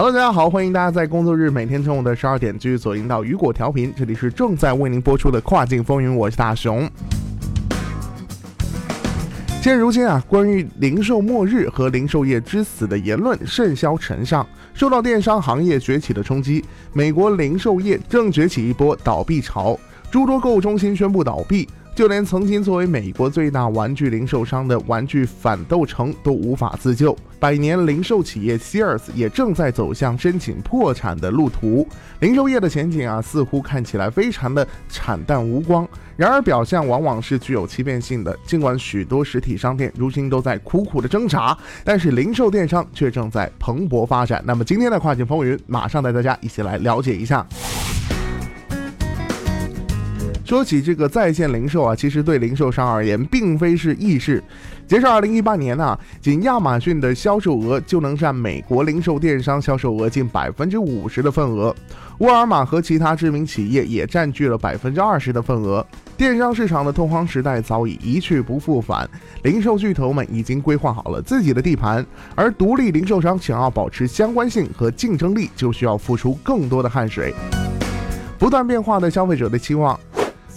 Hello，大家好，欢迎大家在工作日每天中午的十二点继续锁定到雨果调频，这里是正在为您播出的跨境风云，我是大熊。现如今啊，关于零售末日和零售业之死的言论甚嚣尘上，受到电商行业崛起的冲击，美国零售业正崛起一波倒闭潮，诸多购物中心宣布倒闭。就连曾经作为美国最大玩具零售商的玩具反斗城都无法自救，百年零售企业 Sears 也正在走向申请破产的路途。零售业的前景啊，似乎看起来非常的惨淡无光。然而，表象往往是具有欺骗性的。尽管许多实体商店如今都在苦苦的挣扎，但是零售电商却正在蓬勃发展。那么，今天的跨境风云，马上带大家一起来了解一下。说起这个在线零售啊，其实对零售商而言并非是易事。截至二零一八年呢，仅亚马逊的销售额就能占美国零售电商销售额近百分之五十的份额，沃尔玛和其他知名企业也占据了百分之二十的份额。电商市场的拓荒时代早已一去不复返，零售巨头们已经规划好了自己的地盘，而独立零售商想要保持相关性和竞争力，就需要付出更多的汗水。不断变化的消费者的期望。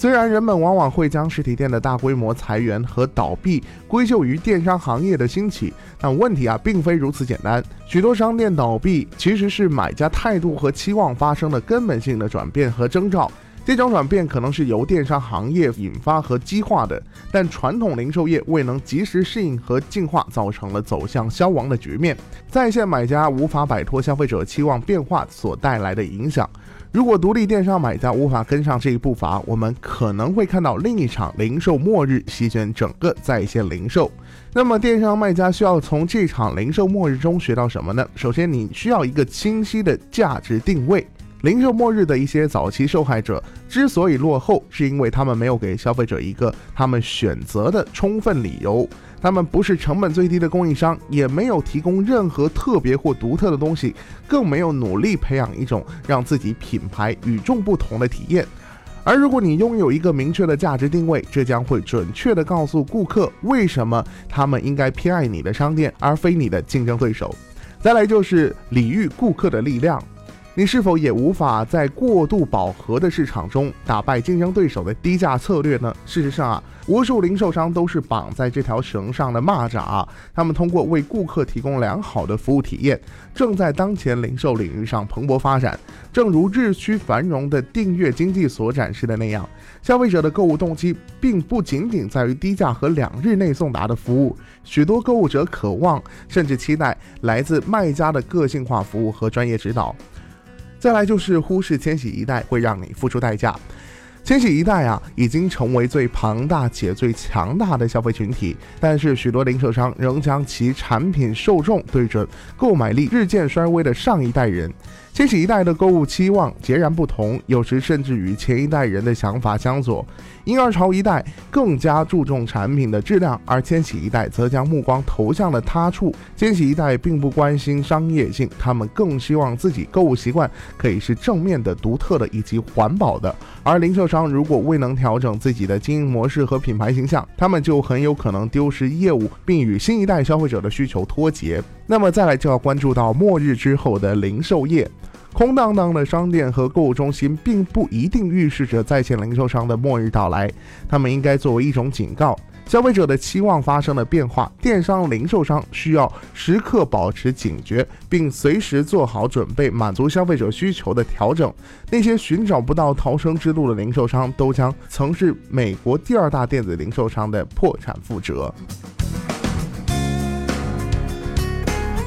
虽然人们往往会将实体店的大规模裁员和倒闭归咎于电商行业的兴起，但问题啊并非如此简单。许多商店倒闭其实是买家态度和期望发生了根本性的转变和征兆。这种转变可能是由电商行业引发和激化的，但传统零售业未能及时适应和进化，造成了走向消亡的局面。在线买家无法摆脱消费者期望变化所带来的影响。如果独立电商买家无法跟上这一步伐，我们可能会看到另一场零售末日席卷整个在线零售。那么，电商卖家需要从这场零售末日中学到什么呢？首先，你需要一个清晰的价值定位。零售末日的一些早期受害者之所以落后，是因为他们没有给消费者一个他们选择的充分理由。他们不是成本最低的供应商，也没有提供任何特别或独特的东西，更没有努力培养一种让自己品牌与众不同的体验。而如果你拥有一个明确的价值定位，这将会准确地告诉顾客为什么他们应该偏爱你的商店，而非你的竞争对手。再来就是礼遇顾客的力量。你是否也无法在过度饱和的市场中打败竞争对手的低价策略呢？事实上啊，无数零售商都是绑在这条绳上的蚂蚱，他们通过为顾客提供良好的服务体验，正在当前零售领域上蓬勃发展。正如日趋繁荣的订阅经济所展示的那样，消费者的购物动机并不仅仅在于低价和两日内送达的服务，许多购物者渴望甚至期待来自卖家的个性化服务和专业指导。再来就是忽视千禧一代会让你付出代价。千禧一代啊，已经成为最庞大且最强大的消费群体，但是许多零售商仍将其产品受众对准购买力日渐衰微的上一代人。千禧一代的购物期望截然不同，有时甚至与前一代人的想法相左。婴儿潮一代更加注重产品的质量，而千禧一代则将目光投向了他处。千禧一代并不关心商业性，他们更希望自己购物习惯可以是正面的、独特的以及环保的。而零售商如果未能调整自己的经营模式和品牌形象，他们就很有可能丢失业务，并与新一代消费者的需求脱节。那么再来就要关注到末日之后的零售业。空荡荡的商店和购物中心，并不一定预示着在线零售商的末日到来。他们应该作为一种警告：消费者的期望发生了变化，电商零售商需要时刻保持警觉，并随时做好准备，满足消费者需求的调整。那些寻找不到逃生之路的零售商，都将曾是美国第二大电子零售商的破产覆辙。